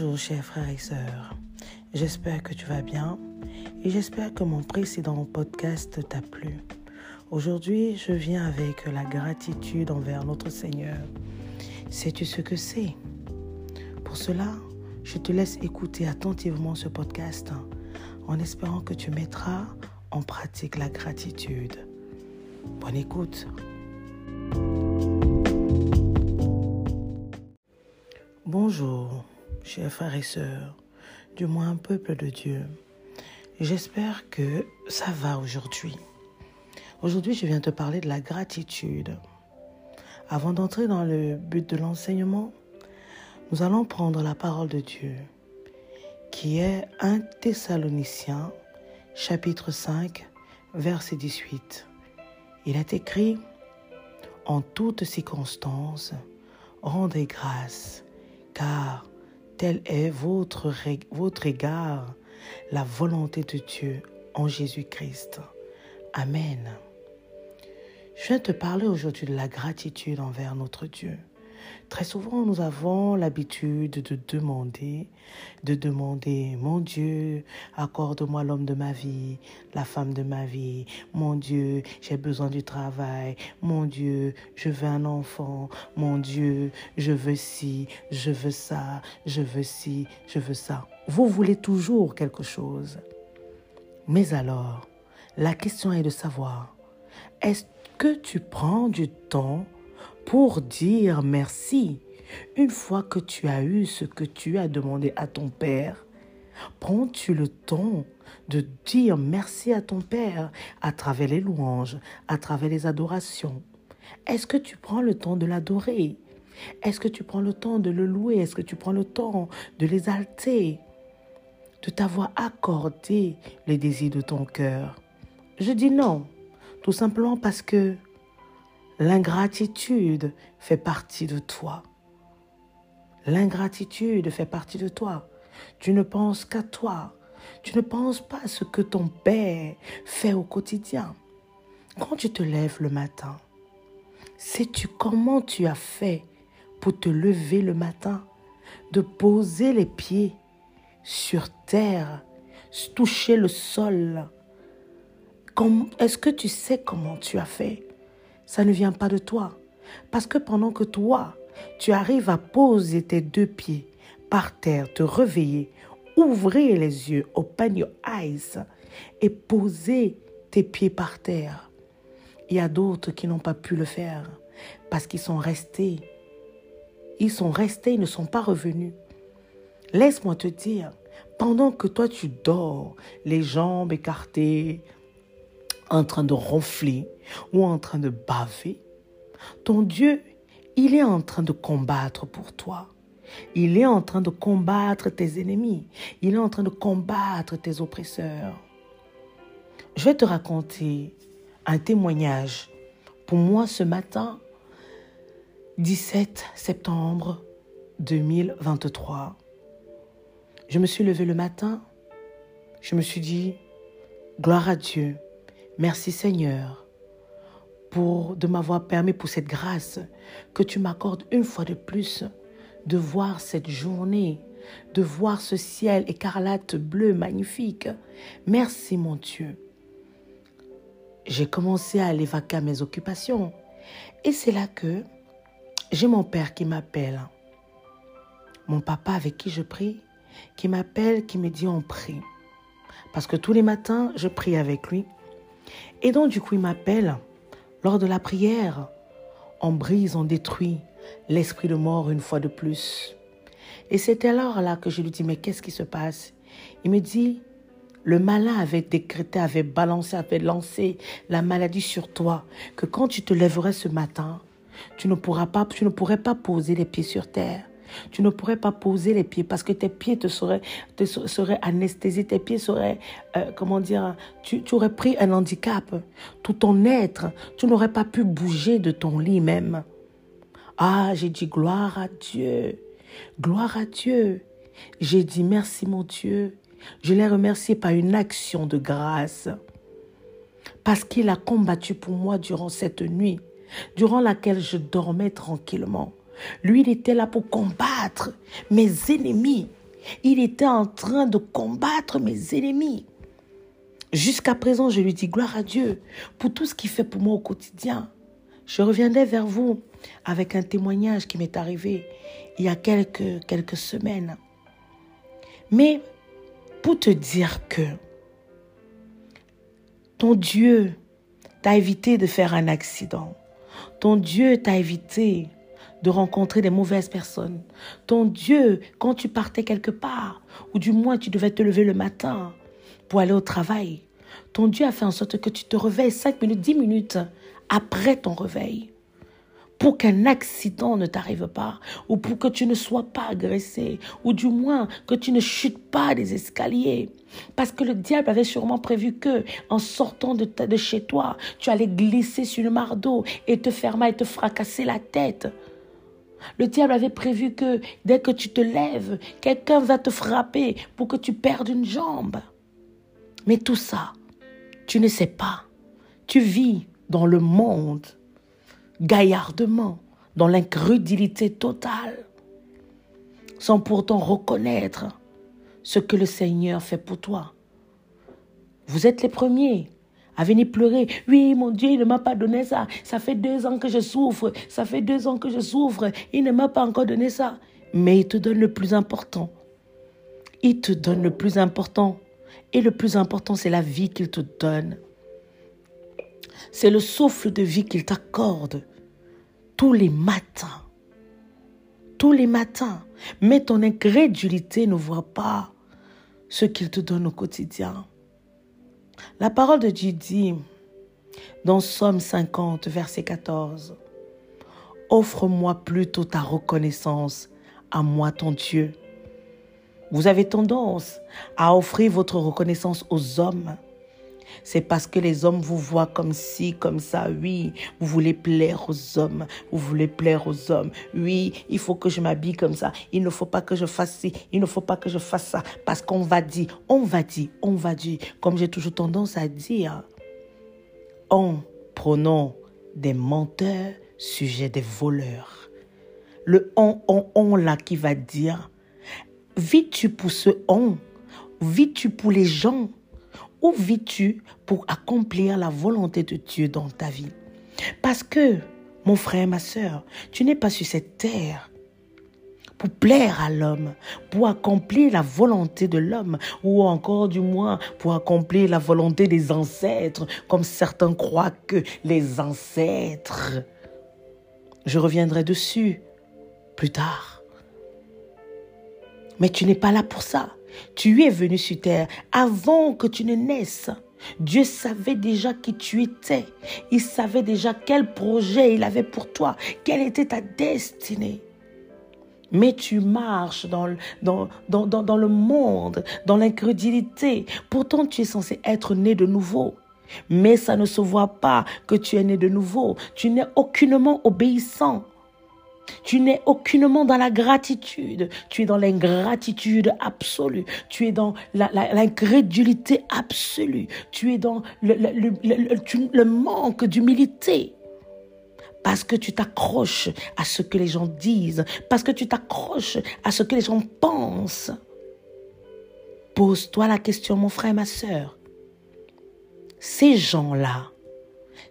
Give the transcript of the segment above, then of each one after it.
Bonjour chers frères et sœurs, j'espère que tu vas bien et j'espère que mon précédent podcast t'a plu. Aujourd'hui, je viens avec la gratitude envers notre Seigneur. Sais-tu ce que c'est? Pour cela, je te laisse écouter attentivement ce podcast en espérant que tu mettras en pratique la gratitude. Bonne écoute. Bonjour, chers frères et sœurs, du moins peuple de Dieu. J'espère que ça va aujourd'hui. Aujourd'hui, je viens te parler de la gratitude. Avant d'entrer dans le but de l'enseignement, nous allons prendre la parole de Dieu, qui est 1 Thessaloniciens, chapitre 5, verset 18. Il est écrit, En toutes circonstances, rendez grâce car tel est votre, égard la volonté de Dieu en Jésus-Christ. Amen. Je vais te parler aujourd'hui de la gratitude envers notre Dieu. Très souvent, nous avons l'habitude de demander, de demander, mon Dieu, accorde-moi l'homme de ma vie, la femme de ma vie. Mon Dieu, j'ai besoin du travail. Mon Dieu, je veux un enfant. Mon Dieu, je veux ci, je veux ça, je veux ci, je veux ça. Vous voulez toujours quelque chose. Mais alors, la question est de savoir, est-ce que tu prends du temps pour dire merci. Une fois que tu as eu ce que tu as demandé à ton Père, prends-tu le temps de dire merci à ton Père à travers les louanges, à travers les adorations? Est-ce que tu prends le temps de l'adorer? Est-ce que tu prends le temps de le louer? Est-ce que tu prends le temps de l'exalter? De t'avoir accordé les désirs de ton cœur? Je dis non, tout simplement parce que L'ingratitude fait partie de toi. L'ingratitude fait partie de toi. Tu ne penses qu'à toi. Tu ne penses pas à ce que ton Père fait au quotidien. Quand tu te lèves le matin, sais-tu comment tu as fait pour te lever le matin, de poser les pieds sur terre, toucher le sol? Est-ce que tu sais comment tu as fait? Ça ne vient pas de toi. Parce que pendant que toi, tu arrives à poser tes deux pieds par terre, te réveiller, ouvrir les yeux, open your eyes et poser tes pieds par terre. Il y a d'autres qui n'ont pas pu le faire parce qu'ils sont restés. Ils sont restés, ils ne sont pas revenus. Laisse-moi te dire, pendant que toi tu dors, les jambes écartées, en train de ronfler ou en train de baver, ton Dieu, il est en train de combattre pour toi. Il est en train de combattre tes ennemis. Il est en train de combattre tes oppresseurs. Je vais te raconter un témoignage. Pour moi, ce matin, 17 septembre 2023, je me suis levé le matin. Je me suis dit, gloire à Dieu. Merci Seigneur pour de m'avoir permis pour cette grâce que tu m'accordes une fois de plus de voir cette journée, de voir ce ciel écarlate bleu magnifique. Merci mon Dieu. J'ai commencé à aller vaquer mes occupations et c'est là que j'ai mon père qui m'appelle, mon papa avec qui je prie, qui m'appelle, qui me dit on prie. Parce que tous les matins, je prie avec lui et donc, du coup, il m'appelle. Lors de la prière, on brise, on détruit l'esprit de mort une fois de plus. Et c'est alors là que je lui dis, mais qu'est-ce qui se passe? Il me dit, le malin avait décrété, avait balancé, avait lancé la maladie sur toi, que quand tu te lèverais ce matin, tu ne pourras tu ne pourrais pas poser les pieds sur terre. Tu ne pourrais pas poser les pieds parce que tes pieds te seraient, te seraient anesthésiés, tes pieds seraient, euh, comment dire, tu, tu aurais pris un handicap. Tout ton être, tu n'aurais pas pu bouger de ton lit même. Ah, j'ai dit gloire à Dieu. Gloire à Dieu. J'ai dit merci mon Dieu. Je l'ai remercié par une action de grâce. Parce qu'il a combattu pour moi durant cette nuit, durant laquelle je dormais tranquillement. Lui, il était là pour combattre mes ennemis. Il était en train de combattre mes ennemis. Jusqu'à présent, je lui dis gloire à Dieu pour tout ce qu'il fait pour moi au quotidien. Je reviendrai vers vous avec un témoignage qui m'est arrivé il y a quelques, quelques semaines. Mais pour te dire que ton Dieu t'a évité de faire un accident. Ton Dieu t'a évité de rencontrer des mauvaises personnes. Ton Dieu, quand tu partais quelque part, ou du moins tu devais te lever le matin pour aller au travail, ton Dieu a fait en sorte que tu te réveilles 5 minutes, 10 minutes après ton réveil pour qu'un accident ne t'arrive pas, ou pour que tu ne sois pas agressé, ou du moins que tu ne chutes pas des escaliers. Parce que le diable avait sûrement prévu que, en sortant de, chez toi, tu allais glisser sur le mardeau et te faire et te fracasser la tête. Le diable avait prévu que dès que tu te lèves, quelqu'un va te frapper pour que tu perdes une jambe. Mais tout ça, tu ne sais pas. Tu vis dans le monde gaillardement, dans l'incrédulité totale, sans pourtant reconnaître ce que le Seigneur fait pour toi. Vous êtes les premiers à venir pleurer. Oui, mon Dieu, il ne m'a pas donné ça. Ça fait deux ans que je souffre. Ça fait deux ans que je souffre. Il ne m'a pas encore donné ça. Mais il te donne le plus important. Il te donne le plus important. Et le plus important, c'est la vie qu'il te donne. C'est le souffle de vie qu'il t'accorde tous les matins. Tous les matins. Mais ton incrédulité ne voit pas ce qu'il te donne au quotidien. La parole de Dieu dit dans Somme 50, verset 14, Offre-moi plutôt ta reconnaissance à moi ton Dieu. Vous avez tendance à offrir votre reconnaissance aux hommes c'est parce que les hommes vous voient comme ci, comme ça. Oui, vous voulez plaire aux hommes. Vous voulez plaire aux hommes. Oui, il faut que je m'habille comme ça. Il ne faut pas que je fasse ci. Il ne faut pas que je fasse ça. Parce qu'on va dire, on va dire, on va dire. Comme j'ai toujours tendance à dire, on prenons des menteurs, sujet des voleurs. Le on, on, on là qui va dire, vis-tu pour ce on? Vis-tu pour les gens? Où vis-tu pour accomplir la volonté de Dieu dans ta vie? Parce que, mon frère, ma soeur, tu n'es pas sur cette terre pour plaire à l'homme, pour accomplir la volonté de l'homme, ou encore du moins pour accomplir la volonté des ancêtres, comme certains croient que les ancêtres. Je reviendrai dessus plus tard. Mais tu n'es pas là pour ça. Tu es venu sur terre avant que tu ne naisses. Dieu savait déjà qui tu étais. Il savait déjà quel projet il avait pour toi, quelle était ta destinée. Mais tu marches dans, dans, dans, dans le monde, dans l'incrédulité. Pourtant, tu es censé être né de nouveau. Mais ça ne se voit pas que tu es né de nouveau. Tu n'es aucunement obéissant. Tu n'es aucunement dans la gratitude. Tu es dans l'ingratitude absolue. Tu es dans l'incrédulité absolue. Tu es dans le, le manque d'humilité. Parce que tu t'accroches à ce que les gens disent. Parce que tu t'accroches à ce que les gens pensent. Pose-toi la question, mon frère, ma soeur. Ces gens-là,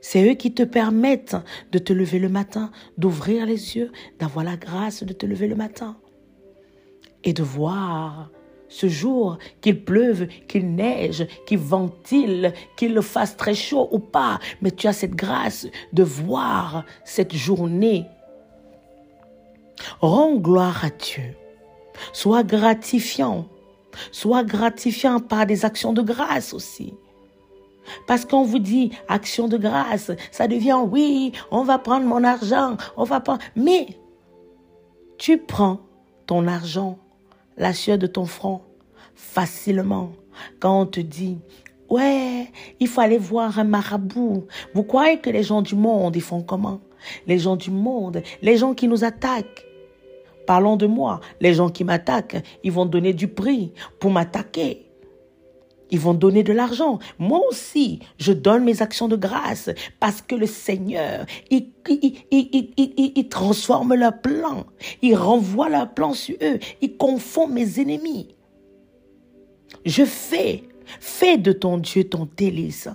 c'est eux qui te permettent de te lever le matin, d'ouvrir les yeux, d'avoir la grâce de te lever le matin et de voir ce jour, qu'il pleuve, qu'il neige, qu'il ventile, qu'il fasse très chaud ou pas, mais tu as cette grâce de voir cette journée. Rends gloire à Dieu. Sois gratifiant. Sois gratifiant par des actions de grâce aussi. Parce qu'on vous dit action de grâce, ça devient oui, on va prendre mon argent, on va prendre. Mais tu prends ton argent, la sueur de ton front, facilement. Quand on te dit ouais, il faut aller voir un marabout. Vous croyez que les gens du monde, ils font comment? Les gens du monde, les gens qui nous attaquent. Parlons de moi, les gens qui m'attaquent, ils vont donner du prix pour m'attaquer. Ils vont donner de l'argent. Moi aussi, je donne mes actions de grâce parce que le Seigneur, il, transforme leur plan. Il renvoie leur plan sur eux. Il confond mes ennemis. Je fais. Fais de ton Dieu ton délice.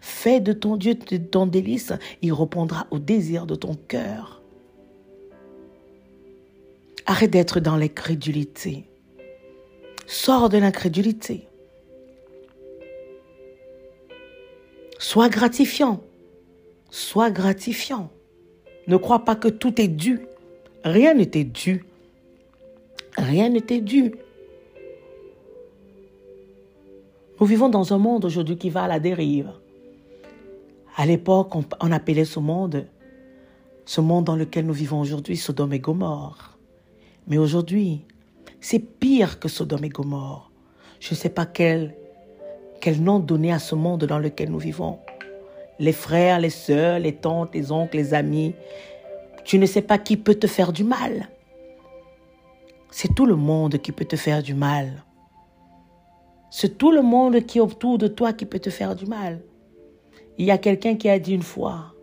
Fais de ton Dieu ton délice. Il répondra au désir de ton cœur. Arrête d'être dans l'incrédulité. Sors de l'incrédulité. Sois gratifiant. Sois gratifiant. Ne crois pas que tout est dû. Rien n'était dû. Rien n'était dû. Nous vivons dans un monde aujourd'hui qui va à la dérive. À l'époque, on, appelait ce monde, ce monde dans lequel nous vivons aujourd'hui, Sodome et Gomorre. Mais aujourd'hui, c'est pire que Sodome et Gomorre. Je ne sais pas quel, quel nom donner à ce monde dans lequel nous vivons les frères, les sœurs, les tantes, les oncles, les amis. Tu ne sais pas qui peut te faire du mal. C'est tout le monde qui peut te faire du mal. C'est tout le monde qui est autour de toi qui peut te faire du mal. Il y a quelqu'un qui a dit une fois,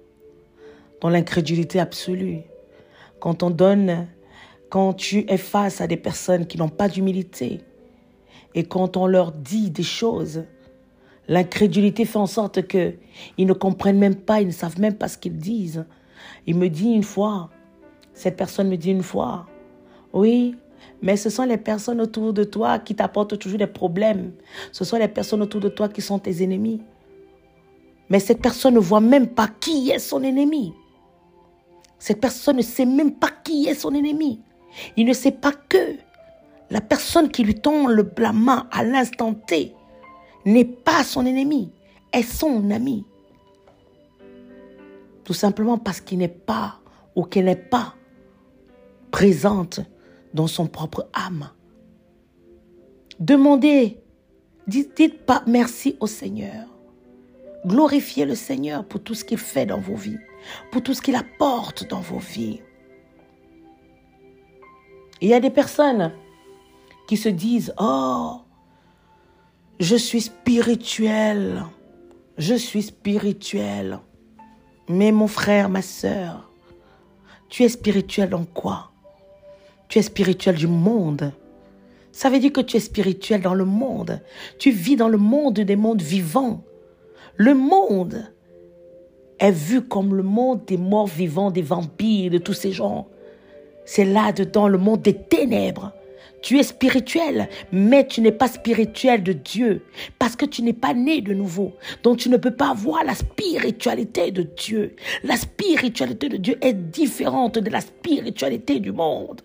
dans l'incrédulité absolue, quand on donne, quand tu es face à des personnes qui n'ont pas d'humilité, et quand on leur dit des choses L'incrédulité fait en sorte que ils ne comprennent même pas, ils ne savent même pas ce qu'ils disent. Il me dit une fois, cette personne me dit une fois, oui, mais ce sont les personnes autour de toi qui t'apportent toujours des problèmes. Ce sont les personnes autour de toi qui sont tes ennemis. Mais cette personne ne voit même pas qui est son ennemi. Cette personne ne sait même pas qui est son ennemi. Il ne sait pas que la personne qui lui tend le, main à l'instant T n'est pas son ennemi, est son ami. Tout simplement parce qu'il n'est pas ou qu'elle n'est pas présente dans son propre âme. Demandez, dites, pas merci au Seigneur. Glorifiez le Seigneur pour tout ce qu'il fait dans vos vies, pour tout ce qu'il apporte dans vos vies. Il y a des personnes qui se disent, oh, je suis spirituel. Je suis spirituel. Mais mon frère, ma soeur, tu es spirituel en quoi? Tu es spirituel du monde. Ça veut dire que tu es spirituel dans le monde. Tu vis dans le monde des mondes vivants. Le monde est vu comme le monde des morts vivants, des vampires, de tous ces gens. C'est là-dedans le monde des ténèbres. Tu es spirituel, mais tu n'es pas spirituel de Dieu parce que tu n'es pas né de nouveau. Donc tu ne peux pas voir la spiritualité de Dieu. La spiritualité de Dieu est différente de la spiritualité du monde.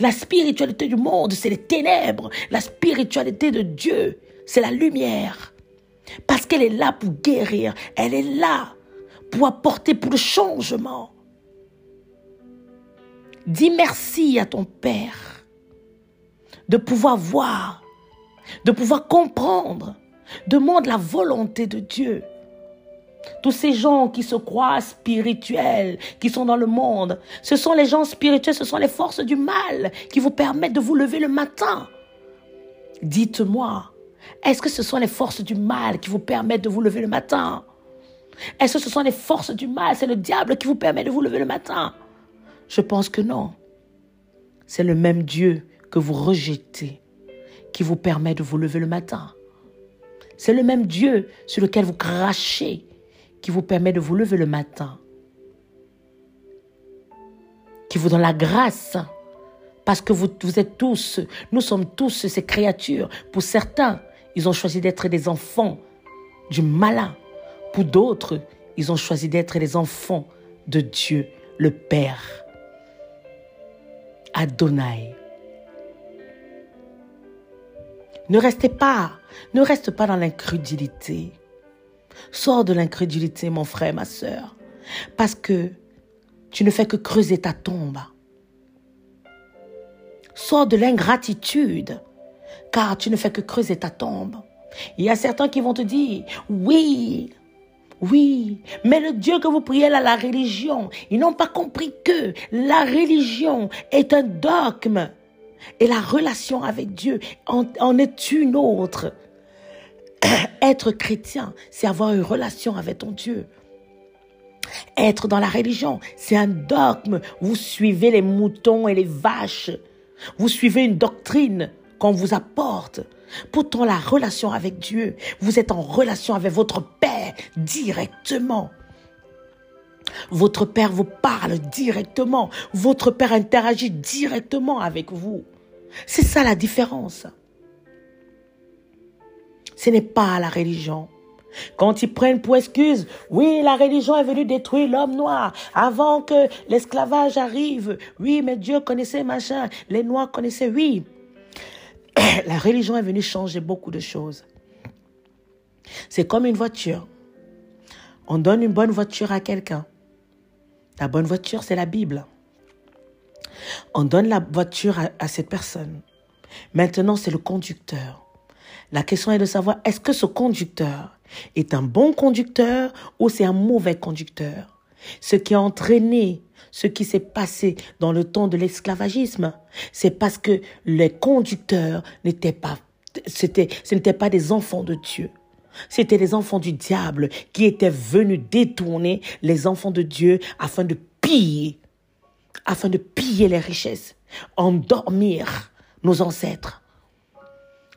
La spiritualité du monde, c'est les ténèbres. La spiritualité de Dieu, c'est la lumière. Parce qu'elle est là pour guérir. Elle est là pour apporter pour le changement. Dis merci à ton Père de pouvoir voir, de pouvoir comprendre. Demande la volonté de Dieu. Tous ces gens qui se croient spirituels, qui sont dans le monde, ce sont les gens spirituels, ce sont les forces du mal qui vous permettent de vous lever le matin. Dites-moi, est-ce que ce sont les forces du mal qui vous permettent de vous lever le matin? Est-ce que ce sont les forces du mal, c'est le diable qui vous permet de vous lever le matin? Je pense que non. C'est le même Dieu que vous rejetez, qui vous permet de vous lever le matin. C'est le même Dieu sur lequel vous crachez, qui vous permet de vous lever le matin. Qui vous donne la grâce. Parce que vous, êtes tous, nous sommes tous ces créatures. Pour certains, ils ont choisi d'être des enfants du malin. Pour d'autres, ils ont choisi d'être des enfants de Dieu, le Père. Adonai. Ne restez pas, ne reste pas dans l'incrédulité. Sors de l'incrédulité, mon frère, ma soeur, parce que tu ne fais que creuser ta tombe. Sors de l'ingratitude, car tu ne fais que creuser ta tombe. Il y a certains qui vont te dire, oui, oui, mais le Dieu que vous priez là, la religion, ils n'ont pas compris que la religion est un dogme. Et la relation avec Dieu en, est une autre. Être chrétien, c'est avoir une relation avec ton Dieu. Être dans la religion, c'est un dogme. Vous suivez les moutons et les vaches. Vous suivez une doctrine qu'on vous apporte. Pourtant, la relation avec Dieu, vous êtes en relation avec votre Père directement. Votre Père vous parle directement. Votre Père interagit directement avec vous. C'est ça la différence. Ce n'est pas la religion. Quand ils prennent pour excuse, oui, la religion est venue détruire l'homme noir avant que l'esclavage arrive. Oui, mais Dieu connaissait machin. Les noirs connaissaient, oui. La religion est venue changer beaucoup de choses. C'est comme une voiture. On donne une bonne voiture à quelqu'un. La bonne voiture, c'est la Bible. On donne la voiture à, cette personne. Maintenant, c'est le conducteur. La question est de savoir, est-ce que ce conducteur est un bon conducteur ou c'est un mauvais conducteur? Ce qui a entraîné ce qui s'est passé dans le temps de l'esclavagisme, c'est parce que les conducteurs n'étaient pas, c'était, ce n'étaient pas des enfants de Dieu. C'était les enfants du diable qui étaient venus détourner les enfants de Dieu afin de piller, afin de piller les richesses, endormir nos ancêtres,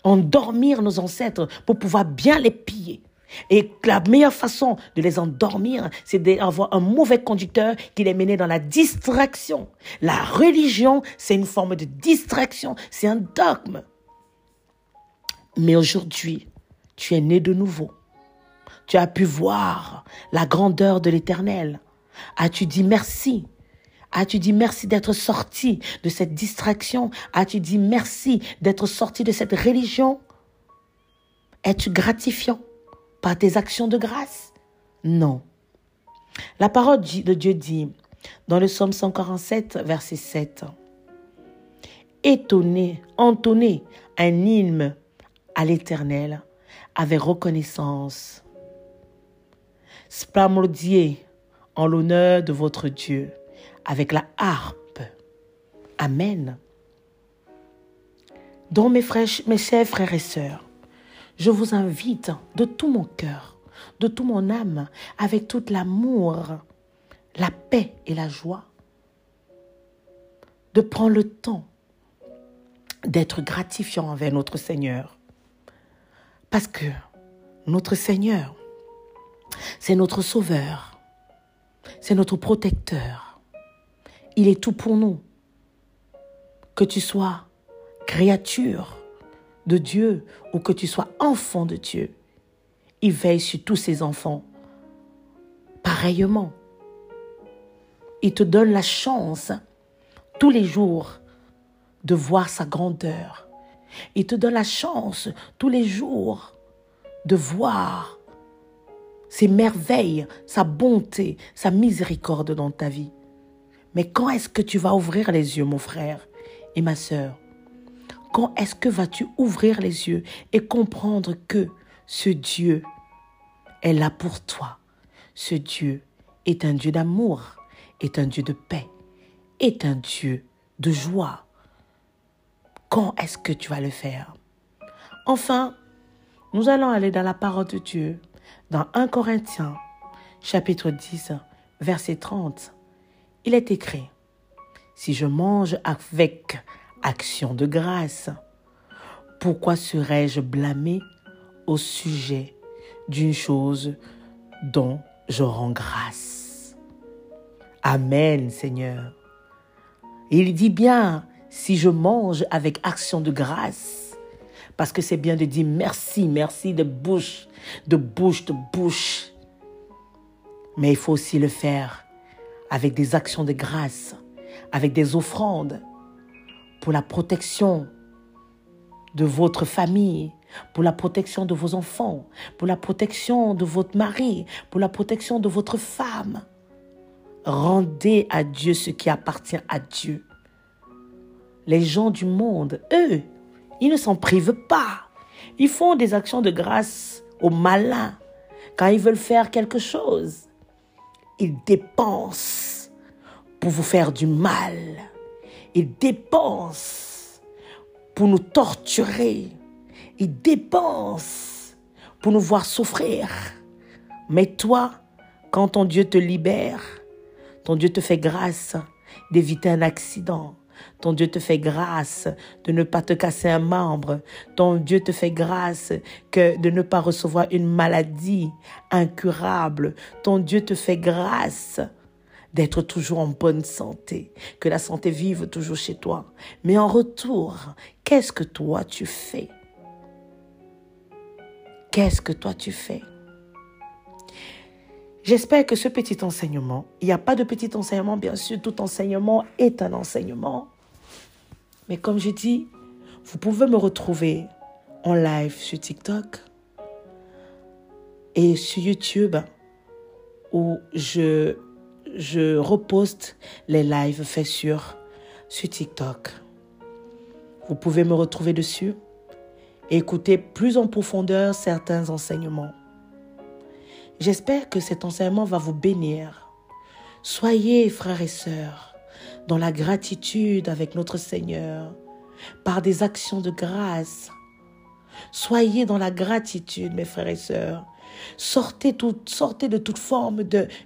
endormir nos ancêtres pour pouvoir bien les piller. Et la meilleure façon de les endormir, c'est d'avoir un mauvais conducteur qui les menait dans la distraction. La religion, c'est une forme de distraction, c'est un dogme. Mais aujourd'hui, tu es né de nouveau. Tu as pu voir la grandeur de l'éternel. As-tu dit merci? As-tu dit merci d'être sorti de cette distraction. As-tu dit merci d'être sorti de cette religion. Es-tu gratifiant par tes actions de grâce? Non. La parole de Dieu dit dans le psaume 147, verset 7, Étonné, entonné un hymne à l'Éternel avec reconnaissance. Splamodier en l'honneur de votre Dieu avec la harpe. Amen. Donc mes, frères, mes chers frères et sœurs, je vous invite de tout mon cœur, de toute mon âme, avec tout l'amour, la paix et la joie, de prendre le temps d'être gratifiant envers notre Seigneur. Parce que notre Seigneur, c'est notre Sauveur, c'est notre protecteur. Il est tout pour nous. Que tu sois créature de Dieu ou que tu sois enfant de Dieu, il veille sur tous ses enfants. Pareillement, il te donne la chance tous les jours de voir sa grandeur. Il te donne la chance tous les jours de voir ses merveilles, sa bonté, sa miséricorde dans ta vie. Mais quand est-ce que tu vas ouvrir les yeux, mon frère et ma sœur? Quand est-ce que vas-tu ouvrir les yeux et comprendre que ce Dieu est là pour toi? Ce Dieu est un Dieu d'amour, est un Dieu de paix, est un Dieu de joie. Quand est-ce que tu vas le faire? Enfin, nous allons aller dans la parole de Dieu, dans 1 Corinthiens, chapitre 10, verset 30. Il est écrit, Si je mange avec action de grâce, pourquoi serais-je blâmé au sujet d'une chose dont je rends grâce? Amen, Seigneur. Il dit bien, si je mange avec action de grâce, parce que c'est bien de dire merci, merci de bouche, de bouche, de bouche. Mais il faut aussi le faire avec des actions de grâce, avec des offrandes pour la protection de votre famille, pour la protection de vos enfants, pour la protection de votre mari, pour la protection de votre femme. Rendez à Dieu ce qui appartient à Dieu les gens du monde, eux, ils ne s'en privent pas. Ils font des actions de grâce aux malins quand ils veulent faire quelque chose. Ils dépensent pour vous faire du mal. Ils dépensent pour nous torturer. Ils dépensent pour nous voir souffrir. Mais toi, Quand ton Dieu te libère, ton Dieu te fait grâce d'éviter un accident. Ton Dieu te fait grâce de ne pas te casser un membre. Ton Dieu te fait grâce que de ne pas recevoir une maladie incurable. Ton Dieu te fait grâce d'être toujours en bonne santé, que la santé vive toujours chez toi. Mais en retour, qu'est-ce que toi tu fais? Qu'est-ce que toi tu fais? J'espère que ce petit enseignement, il n'y a pas de petit enseignement, bien sûr, tout enseignement est un enseignement. Mais comme je dis, vous pouvez me retrouver en live sur TikTok et sur YouTube où je, je reposte les lives faits sur, sur TikTok. Vous pouvez me retrouver dessus et écouter plus en profondeur certains enseignements. J'espère que cet enseignement va vous bénir. Soyez, frères et sœurs, dans la gratitude avec notre Seigneur, par des actions de grâce. Soyez dans la gratitude, mes frères et sœurs. Sortez, de toute forme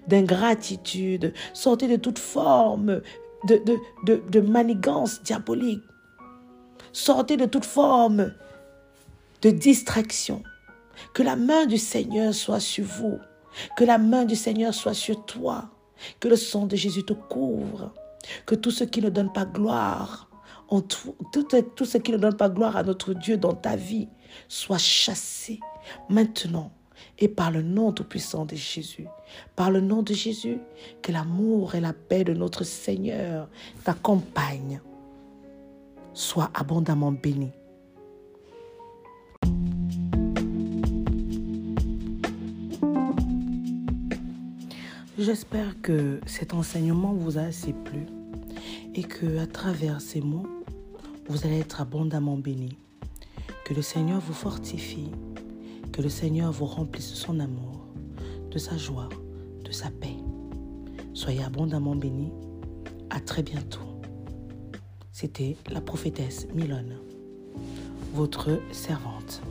d'ingratitude, sortez de toute forme de manigance diabolique. Sortez de toute forme de distraction. Que la main du Seigneur soit sur vous. Que la main du Seigneur soit sur toi. Que le sang de Jésus te couvre. Que tout ce qui ne donne pas gloire, à notre Dieu dans ta vie, soit chassé maintenant et par le nom tout-puissant de Jésus. Par le nom de Jésus, que l'amour et la paix de notre Seigneur t'accompagnent. Sois abondamment béni. J'espère que cet enseignement vous a assez plu et que à travers ces mots, vous allez être abondamment bénis. Que le Seigneur vous fortifie, que le Seigneur vous remplisse de son amour, de sa joie, de sa paix. Soyez abondamment bénis. À très bientôt. C'était la prophétesse Milone, votre servante.